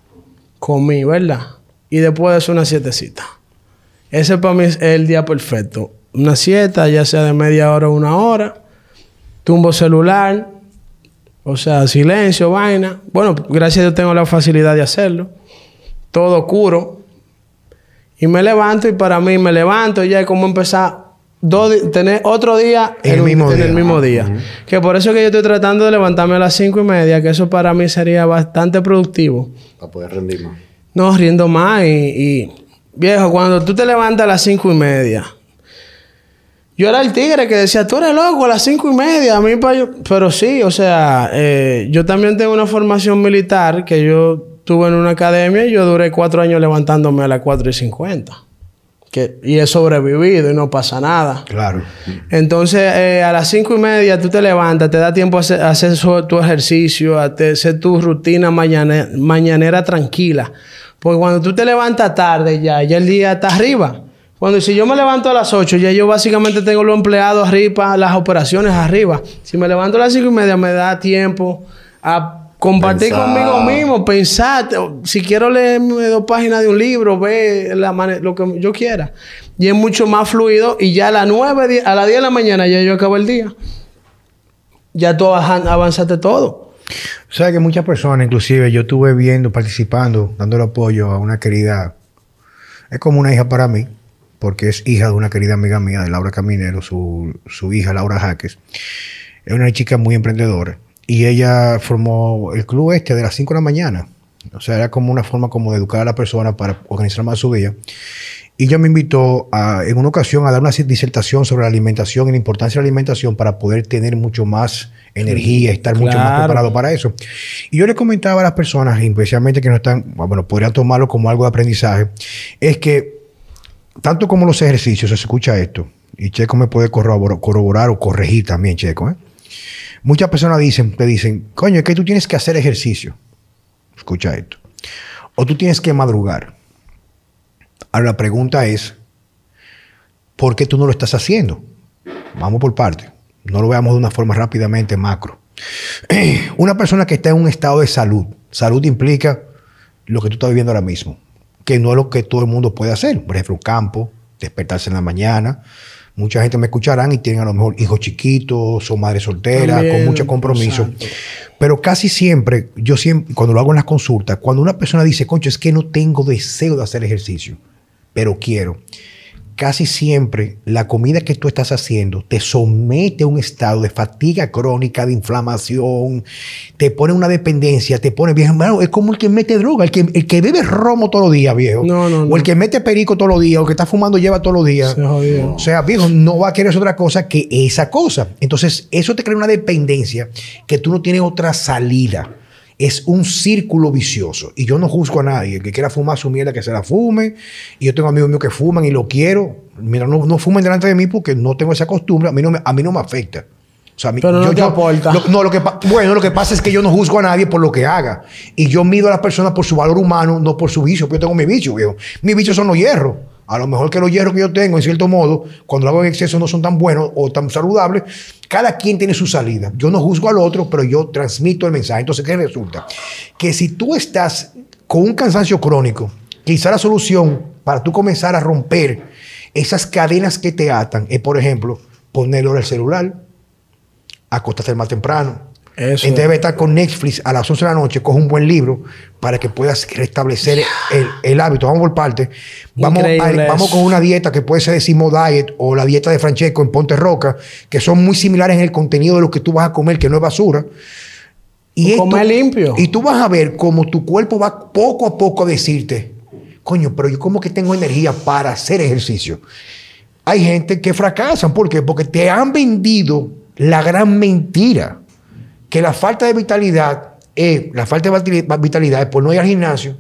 Comí, ¿verdad? Y después de eso una sietecita. Ese para mí es el día perfecto. Una siesta, ya sea de media hora o una hora. Tumbo celular. O sea, silencio, vaina. Bueno, gracias a Dios tengo la facilidad de hacerlo. Todo oscuro. Y me levanto y para mí me levanto ya es como empezar tener otro día en, el, mismo en día. el mismo día. Que por eso que yo estoy tratando de levantarme a las cinco y media, que eso para mí sería bastante productivo. Para poder rendir más. No, riendo más y Viejo, cuando tú te levantas a las cinco y media. Yo era el tigre que decía, tú eres loco a las cinco y media. A mí, pero sí, o sea, eh, yo también tengo una formación militar que yo tuve en una academia y yo duré cuatro años levantándome a las cuatro y cincuenta. Que, y he sobrevivido y no pasa nada. Claro. Entonces, eh, a las cinco y media tú te levantas, te da tiempo a hacer, tu ejercicio, a hacer tu rutina mañanera tranquila. Porque cuando tú te levantas tarde ya, ya el día está arriba. Cuando si yo me levanto a las 8, ya yo básicamente tengo los empleados arriba, las operaciones arriba. Si me levanto a las 5 y media, me da tiempo a compartir conmigo mismo, pensar. Si quiero leerme dos páginas de un libro, ver lo que yo quiera. Y es mucho más fluido. Y ya a las 9, a las 10 de la mañana ya yo acabo el día. Ya tú avanzaste todo. O sea que muchas personas, inclusive yo estuve viendo, participando, dándole apoyo a una querida, es como una hija para mí, porque es hija de una querida amiga mía, de Laura Caminero, su, su hija Laura Jaques. Es una chica muy emprendedora. Y ella formó el club este de las 5 de la mañana. O sea, era como una forma como de educar a la persona para organizar más su día. Y ella me invitó a, en una ocasión a dar una disertación sobre la alimentación y la importancia de la alimentación para poder tener mucho más energía, estar mucho más preparado para eso. Y yo le comentaba a las personas, especialmente que no están, bueno, podrían tomarlo como algo de aprendizaje, es que tanto como los ejercicios, se escucha esto, y Checo me puede corroborar, o corregir también, Checo, ¿eh? Muchas personas dicen, te dicen, coño, es que tú tienes que hacer ejercicio. Escucha esto. O tú tienes que madrugar. Ahora la pregunta es, ¿por qué tú no lo estás haciendo? Vamos por parte. No lo veamos de una forma rápidamente macro. Una persona que está en un estado de salud. Salud implica lo que tú estás viviendo ahora mismo, que no es lo que todo el mundo puede hacer. Por ejemplo, un campo, despertarse en la mañana. Mucha gente me escucharán y tienen a lo mejor hijos chiquitos o madres solteras con mucho compromiso. Pero casi siempre, yo siempre, cuando lo hago en las consultas, cuando una persona dice, concho, es que no tengo deseo de hacer ejercicio pero quiero. Casi siempre la comida que tú estás haciendo te somete a un estado de fatiga crónica, de inflamación, te pone una dependencia, te pone viejo. es como el que mete droga, el que, el que bebe romo todos los días, viejo. No, no, o el que mete perico todos los días, o el que está fumando lleva todos los días. O sea, viejo, no va a querer otra cosa que esa cosa. Entonces, eso te crea una dependencia que tú no tienes otra salida es un círculo vicioso. Y yo no juzgo a nadie. El que quiera fumar su mierda, que se la fume. Y yo tengo amigos míos que fuman y lo quiero. Mira, no, no fumen delante de mí porque no tengo esa costumbre. A mí no me, a mí no me afecta. O sea, Pero no yo, aporta. no, lo que, bueno, lo que pasa es que yo no juzgo a nadie por lo que haga. Y yo mido a las personas por su valor humano, no por su vicio. Porque yo tengo mi vicio, viejo. Mis vicios son los hierros. A lo mejor que los hierros que yo tengo, en cierto modo, cuando lo hago en exceso no son tan buenos o tan saludables. Cada quien tiene su salida. Yo no juzgo al otro, pero yo transmito el mensaje. Entonces, ¿qué resulta? Que si tú estás con un cansancio crónico, quizá la solución para tú comenzar a romper esas cadenas que te atan es, por ejemplo, ponerlo en el celular, acostarte más temprano, eso. Entonces debe estar con Netflix a las 11 de la noche, coge un buen libro para que puedas restablecer el, hábito. Vamos por parte. Vamos, vamos con una dieta que puede ser de Simo Diet o la dieta de Francesco en Ponte Roca, que son muy similares en el contenido de lo que tú vas a comer, que no es basura. Y comer limpio. Y tú vas a ver cómo tu cuerpo va poco a poco a decirte, coño, pero yo como que tengo energía para hacer ejercicio. Hay gente que fracasan. ¿Por qué? Porque te han vendido la gran mentira que la falta de vitalidad es, la falta de vitalidad es por no ir al gimnasio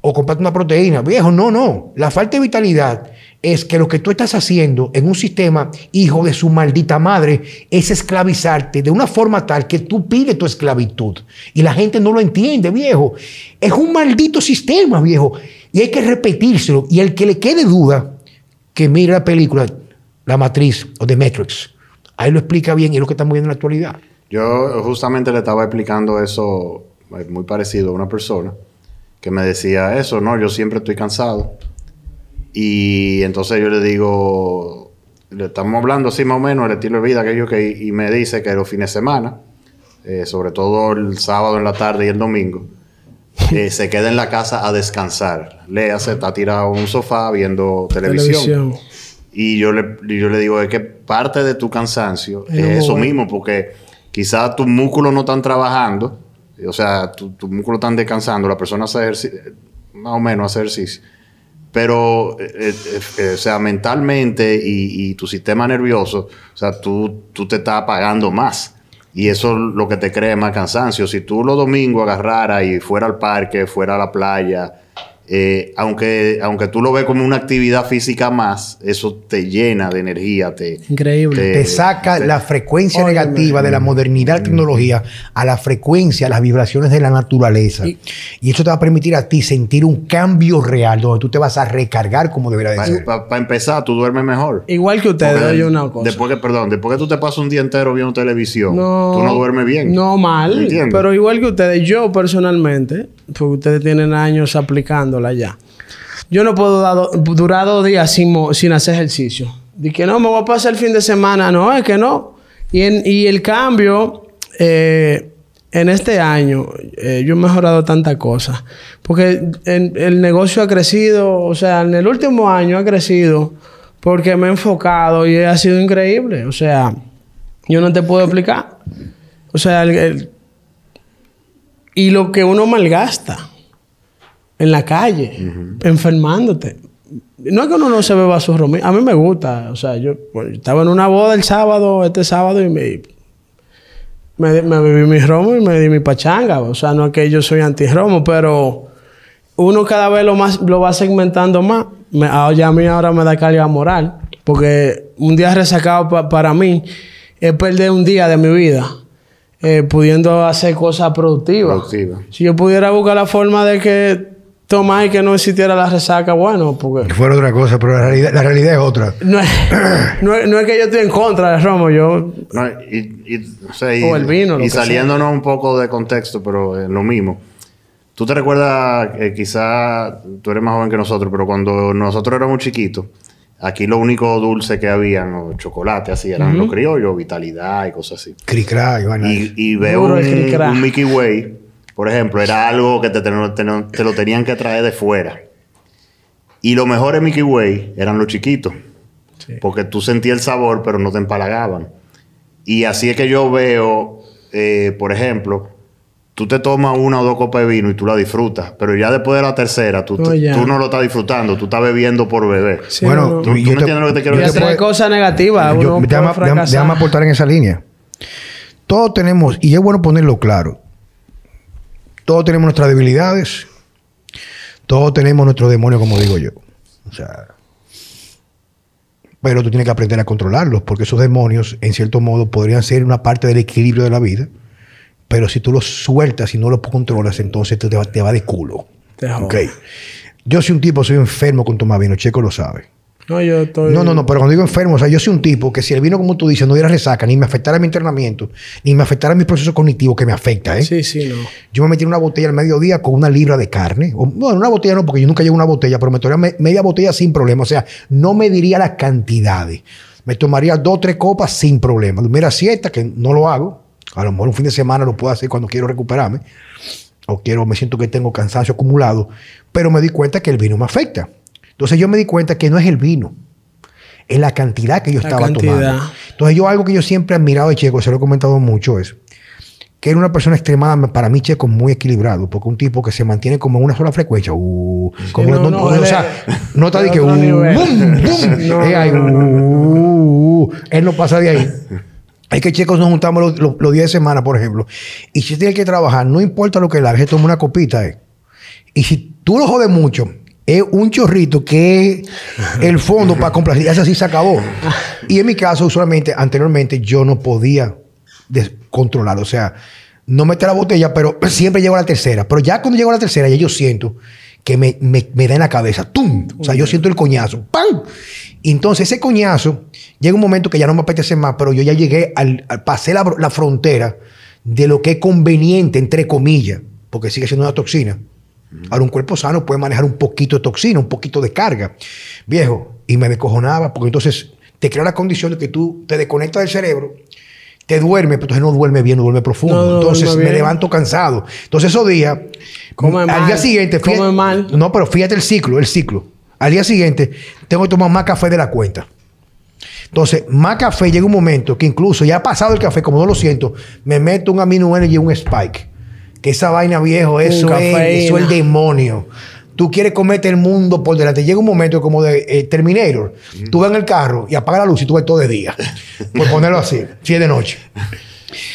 o comprarte una proteína. Viejo, no, no. La falta de vitalidad es que lo que tú estás haciendo en un sistema, hijo de su maldita madre, es esclavizarte de una forma tal que tú pides tu esclavitud. Y la gente no lo entiende, viejo. Es un maldito sistema, viejo. Y hay que repetírselo. Y el que le quede duda, que mire la película La Matriz o The Matrix. Ahí lo explica bien y es lo que estamos viendo en la actualidad. Yo justamente le estaba explicando eso eh, muy parecido a una persona que me decía eso, no, yo siempre estoy cansado. Y entonces yo le digo, le estamos hablando así más o menos el estilo de vida que yo que y me dice que los fines de semana, eh, sobre todo el sábado en la tarde y el domingo, eh, se queda en la casa a descansar. Léase, está tirado en un sofá viendo televisión. Y yo le, yo le digo, es que parte de tu cansancio es eso mismo, porque quizás tus músculos no están trabajando, o sea, tus músculos están descansando, la persona hace más o menos hace ejercicio. Pero, eh, eh, eh, o sea, mentalmente y, tu sistema nervioso, o sea, tú, tú te estás apagando más. Y eso es lo que te crea más cansancio. Si tú los domingos agarraras y fuera al parque, fuera a la playa, eh, aunque, aunque tú lo ves como una actividad física más, eso te llena de energía. Te, Increíble. Te, saca la frecuencia negativa de la modernidad, la tecnología, a la frecuencia, a las vibraciones de la naturaleza. Y, eso te va a permitir a ti sentir un cambio real, donde tú te vas a recargar como debería ser. Para empezar, tú duermes mejor. Igual que ustedes, yo una cosa. Después que, perdón, después que tú te pasas un día entero viendo televisión, tú no duermes bien. No mal, pero igual que ustedes, yo personalmente, porque ustedes tienen años aplicándola ya. Yo no puedo durar dos días sin, hacer ejercicio. De que no, me voy a pasar el fin de semana. No, es que no. Y el cambio, eh, en este año, eh, yo he mejorado tantas cosas. Porque el negocio ha crecido, o sea, en el último año ha crecido porque me he enfocado y ha sido increíble. O sea, yo no te puedo explicar. O sea, el y lo que uno malgasta en la calle, enfermándote. No es que uno no se beba su romo. A mí me gusta. O sea, yo, estaba en una boda el sábado, este sábado, y me, me, bebí mi romo y me di mi pachanga. O sea, no es que yo soy anti-romo, pero uno cada vez lo más lo va segmentando más. Me, ah, ya a mí ahora me da carga moral. Porque un día resacado para mí es perder un día de mi vida. Eh, pudiendo hacer cosas productivas. Si yo pudiera buscar la forma de que tomar y que no existiera la resaca, bueno, porque... Que fuera otra cosa, pero la realidad, la realidad es otra. No es, no, es, que yo esté en contra de Romo, yo... y, o, el vino, Y saliéndonos un poco de contexto, pero es lo mismo. ¿Tú te recuerdas, que quizás tú eres más joven que nosotros, pero cuando nosotros éramos chiquitos, Aquí lo único dulce que había, los chocolates así, eran los criollos, vitalidad y cosas así. Cricra, y, y veo un, Mickey Way, por ejemplo, era algo que te, te, lo tenían que traer de fuera. Y lo mejor de Mickey Way eran los chiquitos. Porque tú sentías el sabor, pero no te empalagaban. Y así es que yo veo, eh, por ejemplo, tú te tomas una o dos copas de vino y tú la disfrutas, pero ya después de la tercera, tú, tú no lo estás disfrutando, tú estás bebiendo por beber. bueno, tú, no entiendes lo que te quiero decir. Hay cosas negativas. Yo, déjame, déjame aportar en esa línea. Todos tenemos, y es bueno ponerlo claro, todos tenemos nuestras debilidades, todos tenemos nuestros demonios, como digo yo. O sea, pero tú tienes que aprender a controlarlos, porque esos demonios, en cierto modo, podrían ser una parte del equilibrio de la vida pero si tú lo sueltas y no lo controlas, entonces te va, te va de culo. Ok. Yo soy un tipo, soy enfermo con tomar vino. Checo lo sabe. No, yo estoy... No, no, no, pero cuando digo enfermo, o sea, yo soy un tipo que si el vino, como tú dices, no diera resaca, ni me afectara mi entrenamiento, ni me afectara mi proceso cognitivo, que me afecta, ¿eh? Sí, sí, no. Yo me metí en una botella al mediodía con una libra de carne. O, bueno, una botella no, porque yo nunca llevo una botella, pero me tomaría media botella sin problema. O sea, no me diría las cantidades. Me tomaría dos tres copas sin problema. Mira, siesta, que no lo hago. A lo mejor un fin de semana lo puedo hacer cuando quiero recuperarme. O quiero, me siento que tengo cansancio acumulado. Pero me di cuenta que el vino me afecta. Entonces yo me di cuenta que no es el vino es la cantidad que yo estaba tomando. Entonces, yo algo que yo siempre he admirado de Checo, se lo he comentado mucho, es que era una persona extremadamente, para mí, Checo, muy equilibrado, porque un tipo que se mantiene como en una sola frecuencia, uh, como no, no, o sea, no de que, uh, boom, boom, él no pasa de ahí. Hay que Checo nos juntamos los, días de semana, por ejemplo, y si tiene que trabajar, no importa lo que le haga, se toma una copita, eh. Y si tú lo jodes mucho, es un chorrito que es el fondo para complacer. Eso así se acabó. Y en mi caso, usualmente, anteriormente, yo no podía controlar. O sea, no meter la botella, pero siempre llego a la tercera. Pero ya cuando llego a la tercera, ya yo siento que me, da en la cabeza. ¡Tum! O sea, yo siento el coñazo. ¡Pam! Entonces ese coñazo, llega un momento que ya no me apetece más, pero yo ya llegué al, pasé la, la frontera de lo que es conveniente, entre comillas, porque sigue siendo una toxina Ahora, un cuerpo sano puede manejar un poquito de toxina, un poquito de carga. Viejo, y me descojonaba, porque entonces te crea la condición de que tú te desconectas del cerebro, te duermes, pero entonces no duerme bien, no duerme profundo. entonces me levanto cansado. Entonces, esos días, al día siguiente, fíjate, mal. No, pero fíjate el ciclo, el ciclo. Al día siguiente, tengo que tomar más café de la cuenta. Entonces, más café llega un momento que incluso ya ha pasado el café, como no lo siento, me meto un amino energy y un spike. Que esa vaina viejo, eso es, eso el demonio. Tú quieres comerte el mundo por delante. Llega un momento como de eh, Terminator. Tú vas en el carro y apaga la luz y tú ves todo de día. por ponerlo así, si es de noche.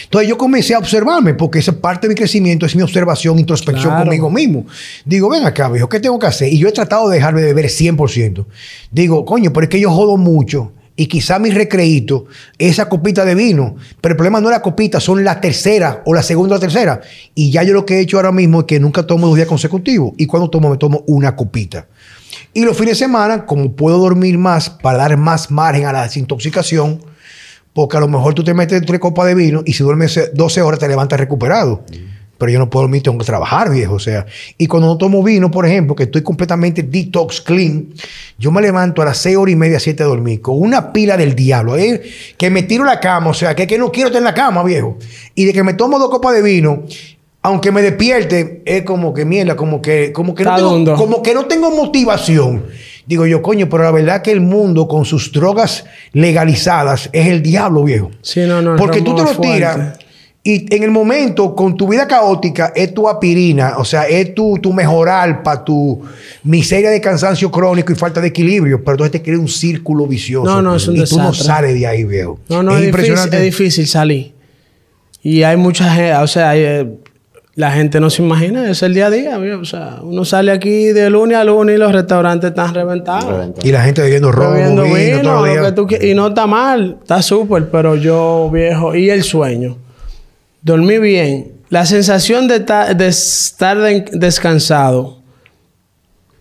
Entonces yo comencé a observarme, porque esa parte de mi crecimiento es mi observación, introspección conmigo mismo. Digo, ven acá, viejo, ¿qué tengo que hacer? Y yo he tratado de dejarme de beber 100%. Digo, coño, pero es que yo jodo mucho y quizá mi recreíto, esa copita de vino. Pero el problema no es la copita, son la tercera o la segunda o tercera. Y ya yo lo que he hecho ahora mismo es que nunca tomo dos días consecutivos. Y cuando tomo, me tomo una copita. Y los fines de semana, como puedo dormir más para dar más margen a la desintoxicación, porque a lo mejor tú te metes tres copas de vino y si duermes 12 horas te levantas recuperado pero yo no puedo dormir, tengo que trabajar, viejo. O sea, y cuando no tomo vino, por ejemplo, que estoy completamente detox clean, yo me levanto a las 6 horas y media, 7 a dormir, con una pila del diablo, ¿eh? que me tiro la cama, o sea, que, que no quiero estar en la cama, viejo. Y de que me tomo dos copas de vino, aunque me despierte, es como que mierda, como que, como que, no tengo, como que no tengo motivación. Digo yo, coño, pero la verdad que el mundo con sus drogas legalizadas es el diablo, viejo. Sí, no, no. Porque tú te lo tiras y en el momento, con tu vida caótica, es tu apirina, o sea, es tu, tu mejorar para tu miseria de cansancio crónico y falta de equilibrio. Pero entonces te crea un círculo vicioso. No, no, es un Y tú no sales de ahí, viejo. No, no, es, impresionante. Difícil, es difícil salir. Y hay mucha gente, o sea, eh, la gente no se imagina, es el día a día. O sea, uno sale aquí de lunes a lunes y los restaurantes están reventados. Y la gente bebiendo robo, bebiendo vino, y no está mal, está súper, pero yo, viejo, y el sueño dormí bien, la sensación de, de estar descansado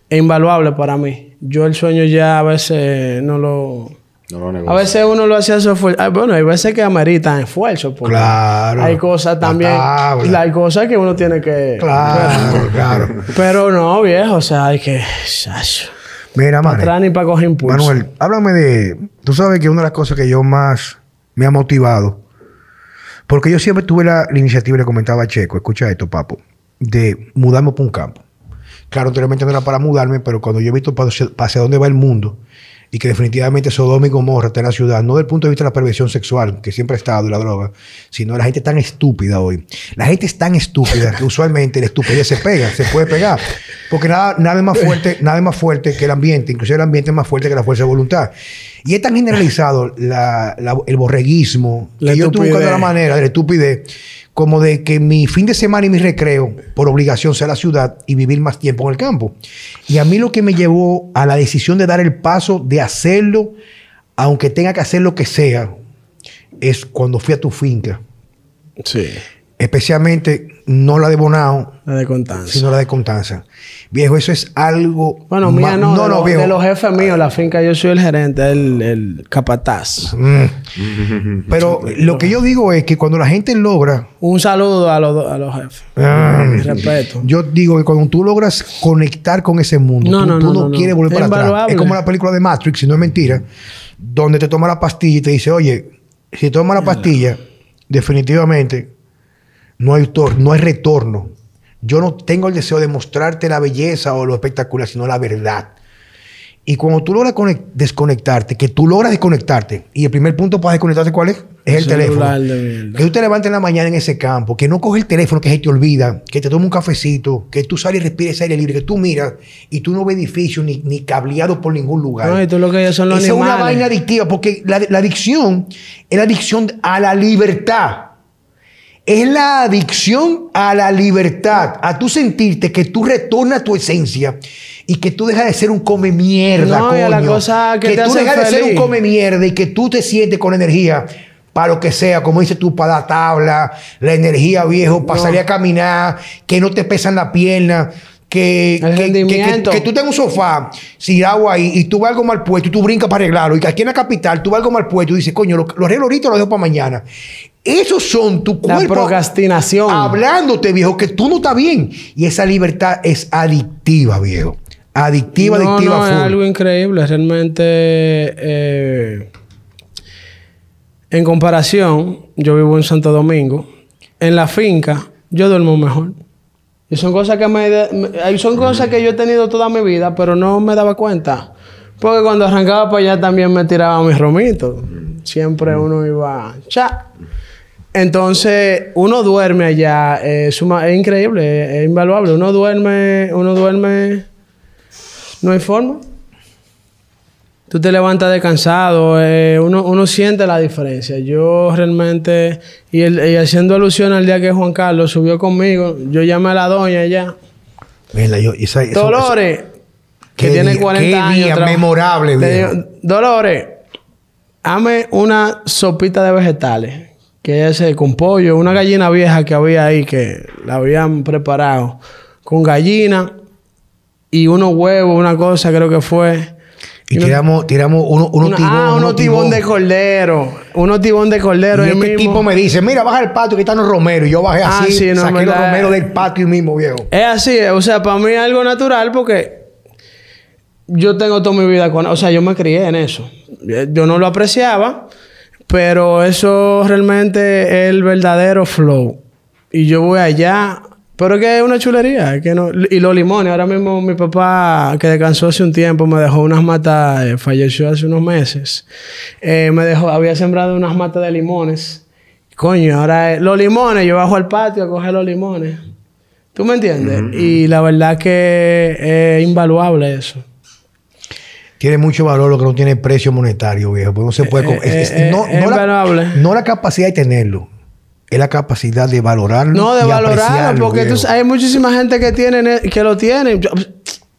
es invaluable para mí. Yo el sueño ya a veces no lo... No lo a veces uno lo hacía esfuerzo. Ah, bueno, hay veces que ameritan esfuerzo. Claro. Hay cosas también. Hay cosas que uno tiene que. Claro, claro. Pero no, viejo. O sea, hay que. Mira, Para atrás ni para coger impulso. Manuel, háblame de. Tú sabes que una de las cosas que yo más me ha motivado porque yo siempre tuve la, iniciativa, le comentaba a Checo, escucha esto, papo, de mudarme por un campo. Claro, anteriormente no era para mudarme, pero cuando yo he visto hacia dónde va el mundo y que definitivamente Sodoma y Gomorra está en la ciudad, no desde el punto de vista de la perversión sexual, que siempre ha estado, y la droga, sino la gente tan estúpida hoy. La gente es tan estúpida que usualmente la estupidez se pega, se puede pegar. Porque nada, nada, más fuerte, nada es más fuerte que el ambiente, inclusive el ambiente es más fuerte que la fuerza de voluntad. Y es tan generalizado el borreguismo que yo estoy buscando la manera de la estupidez como de que mi fin de semana y mi recreo, por obligación, sea la ciudad y vivir más tiempo en el campo. Y a mí lo que me llevó a la decisión de dar el paso de hacerlo, aunque tenga que hacer lo que sea, es cuando fui a tu finca. Sí. Especialmente no la de Bonao, la de Contanza, sino la de Contanza. Viejo, eso es algo. Bueno, mía no, no, de, de los jefes míos, la finca, yo soy el gerente, el, el capataz. Mm. Pero lo que yo digo es que cuando la gente logra. Un saludo a los, a los jefes. Mm. respeto. Yo digo que cuando tú logras conectar con ese mundo, tú, no, quieres volver para atrás. Es como la película de Matrix, si no es mentira, donde te toma la pastilla y te dice, oye, si tomas la pastilla, definitivamente no hay, no hay retorno. Yo no tengo el deseo de mostrarte la belleza o lo espectacular, sino la verdad. Y cuando tú logras desconectarte, que tú logras desconectarte, y el primer punto para desconectarte, ¿cuál es? Es el, teléfono. Que tú te levantes en la mañana en ese campo, que no coges el teléfono, que se te olvida, que te tome un cafecito, que tú sales y respires aire libre, que tú miras y tú no ves edificios ni, ni cableado por ningún lugar. No, y tú lo que son los Esa es una vaina adictiva, porque la, la adicción es la adicción a la libertad es la adicción a la libertad, a tú sentirte que tú retornas a tu esencia y que tú dejas de ser un come mierda, no, coño. La cosa que, tú dejas de ser un come mierda y que tú te sientes con energía para lo que sea, como dices tú, para la tabla, la energía viejo, para salir a caminar, que no te pesan la pierna. Que, que, que, tú tengas un sofá, si agua ahí, y tú vas algo mal puesto, y tú brincas para arreglarlo, y que aquí en la capital tú vas algo mal puesto, y dices, coño, lo, lo arreglo ahorita lo dejo para mañana. Esos son tu cuerpo. La procrastinación. Hablándote, viejo, que tú no estás bien. Y esa libertad es adictiva, viejo. Adictiva, adictiva. No, es algo increíble. Realmente, eh, en comparación, yo vivo en Santo Domingo. En la finca, yo duermo mejor. Y son cosas que me, son cosas que yo he tenido toda mi vida, pero no me daba cuenta. Porque cuando arrancaba para allá también me tiraba mis romitos. Siempre uno iba, cha. Entonces, uno duerme allá, eh, es, increíble, es, invaluable. Uno duerme, uno duerme, no hay forma. Tú te levantas descansado, eh, uno, uno, siente la diferencia. Yo realmente, y, haciendo alusión al día que Juan Carlos subió conmigo, yo llamé a la doña allá. Dolores, que tiene 40 años. memorable, Dolores, hame una sopita de vegetales que ese con pollo, una gallina vieja que había ahí que la habían preparado con gallina y unos huevos, una cosa creo que fue. Y, tiramos, tiramos uno, uno tibón, ah, uno tibón, de cordero. Uno tibón de cordero. Y este tipo me dice, mira, baja el patio que están los romeros. Y yo bajé ah, así, no, saqué los romeros del patio mismo, viejo. Es así, o sea, para mí es algo natural porque yo tengo toda mi vida con... O sea, yo me crié en eso. Yo no lo apreciaba. Pero eso realmente es el verdadero flow. Y yo voy allá. Pero es que es una chulería. que no... Y los limones. Ahora mismo mi papá, que descansó hace un tiempo, me dejó unas matas. Eh, falleció hace unos meses. Eh, me dejó... Había sembrado unas matas de limones. Coño, ahora los limones. Yo bajo al patio a coger los limones. ¿Tú me entiendes? Y la verdad que es invaluable eso tiene mucho valor lo que no tiene precio monetario, viejo. Pues no se puede. Eh, eh, no, eh, la, no, la, capacidad de tenerlo. Es la capacidad de valorarlo. No, de valorarlo, porque hay muchísima gente que tiene que lo tiene.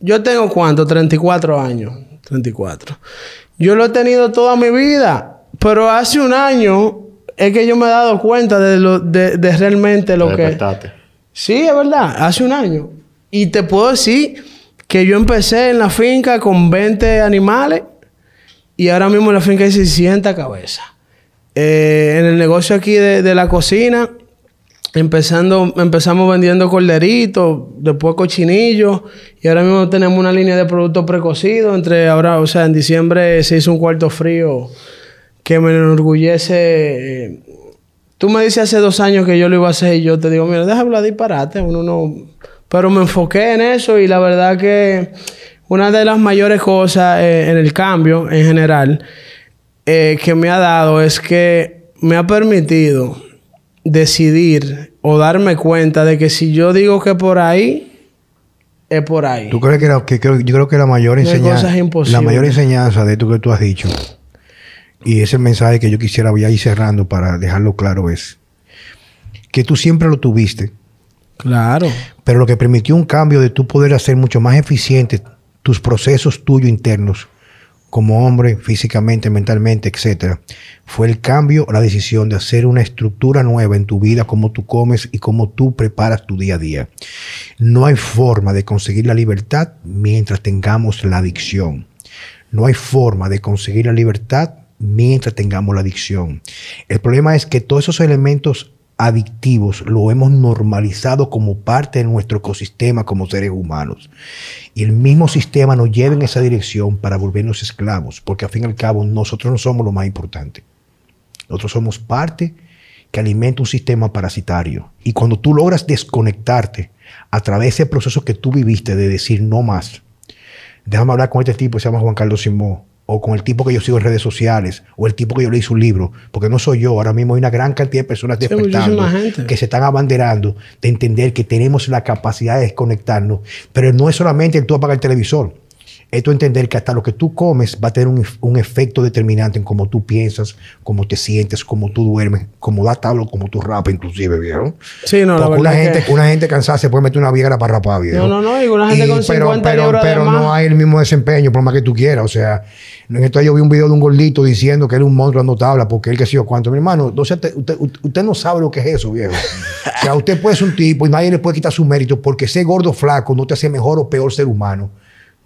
Yo, tengo cuánto? 34 años. 34. Yo lo he tenido toda mi vida. Pero hace un año es que yo me he dado cuenta de, lo, de, realmente lo que. Sí, es verdad. Hace un año. Y te puedo decir que yo empecé en la finca con 20 animales y ahora mismo en la finca hay 600 cabezas. Eh, en el negocio aquí de, la cocina, empezando, empezamos vendiendo corderitos, después cochinillos y ahora mismo tenemos una línea de productos precocidos. Entre ahora, o sea, en diciembre se hizo un cuarto frío que me enorgullece. Tú me dices hace dos años que yo lo iba a hacer y yo te digo, mira, déjame hablar disparate, uno no pero me enfoqué en eso y la verdad que una de las mayores cosas eh, en el cambio en general eh, que me ha dado es que me ha permitido decidir o darme cuenta de que si yo digo que por ahí, es por ahí. ¿Tú crees que, yo creo que la mayor enseñanza, la mayor enseñanza de esto que tú has dicho y ese mensaje que yo quisiera voy a ir cerrando para dejarlo claro es que tú siempre lo tuviste Claro. Pero lo que permitió un cambio de tú poder hacer mucho más eficientes tus procesos tuyos internos como hombre, físicamente, mentalmente, etc., fue el cambio, la decisión de hacer una estructura nueva en tu vida, cómo tú comes y cómo tú preparas tu día a día. No hay forma de conseguir la libertad mientras tengamos la adicción. No hay forma de conseguir la libertad mientras tengamos la adicción. El problema es que todos esos elementos adictivos lo hemos normalizado como parte de nuestro ecosistema como seres humanos. Y el mismo sistema nos lleva en esa dirección para volvernos esclavos, porque al fin y al cabo nosotros no somos lo más importante. Nosotros somos parte que alimenta un sistema parasitario. Y cuando tú logras desconectarte a través de ese proceso que tú viviste de decir no más, déjame hablar con este tipo, se llama Juan Carlos Simón, o con el tipo que yo sigo en redes sociales, o el tipo que yo leí su libro, porque no soy yo, ahora mismo hay una gran cantidad de personas despertando que se están abanderando de entender que tenemos la capacidad de desconectarnos, pero no es solamente el tú apagar el televisor, esto entender que hasta lo que tú comes va a tener un, efecto determinante en cómo tú piensas, cómo te sientes, cómo tú duermes, cómo da tablo, cómo tú rapas, inclusive, viejo. Sí, no, la verdad una gente, una gente cansada se puede meter una viegra para rapar, viejo. No, no, no, y una gente con 50 pero, pero, pero no hay el mismo desempeño, por más que tú quieras. O sea, en esto yo vi un video de un gordito diciendo que era un monstruo dando tabla porque él que sé yo cuánto. Mi hermano, usted, usted, no sabe lo que es eso, viejo. o sea, usted puede ser un tipo y nadie le puede quitar su mérito porque ser gordo flaco no te hace mejor o peor ser humano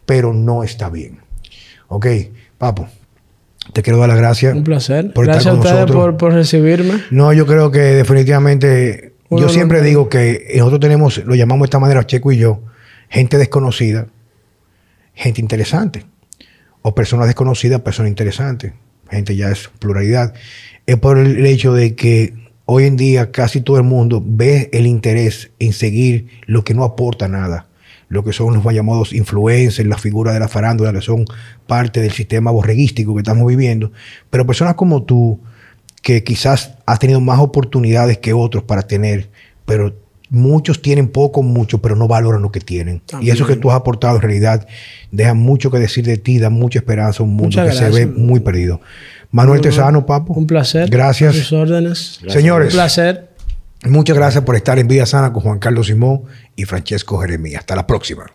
pero no está bien. Ok, papo. Te quiero dar las gracias. Un placer. gracias a ustedes por, recibirme. No, yo creo que definitivamente, yo siempre digo que nosotros tenemos, lo llamamos de esta manera, Checo y yo, gente desconocida, gente interesante. O personas desconocidas, personas interesantes. Gente ya es pluralidad. Es por el hecho de que hoy en día casi todo el mundo ve el interés en seguir lo que no aporta nada lo que son los llamados influencers, las figuras de la farándula, que son parte del sistema borreguístico que estamos viviendo. Pero personas como tú, que quizás has tenido más oportunidades que otros para tener, pero muchos tienen poco, mucho, pero no valoran lo que tienen. Y eso que tú has aportado en realidad deja mucho que decir de ti, da mucha esperanza a un mundo que se ve muy perdido. Manuel Tesano, papo. Un placer. Gracias. sus órdenes. Señores. Un placer. Muchas gracias por estar en Vida Sana con Juan Carlos Simón y Francesco Jeremías. Hasta la próxima.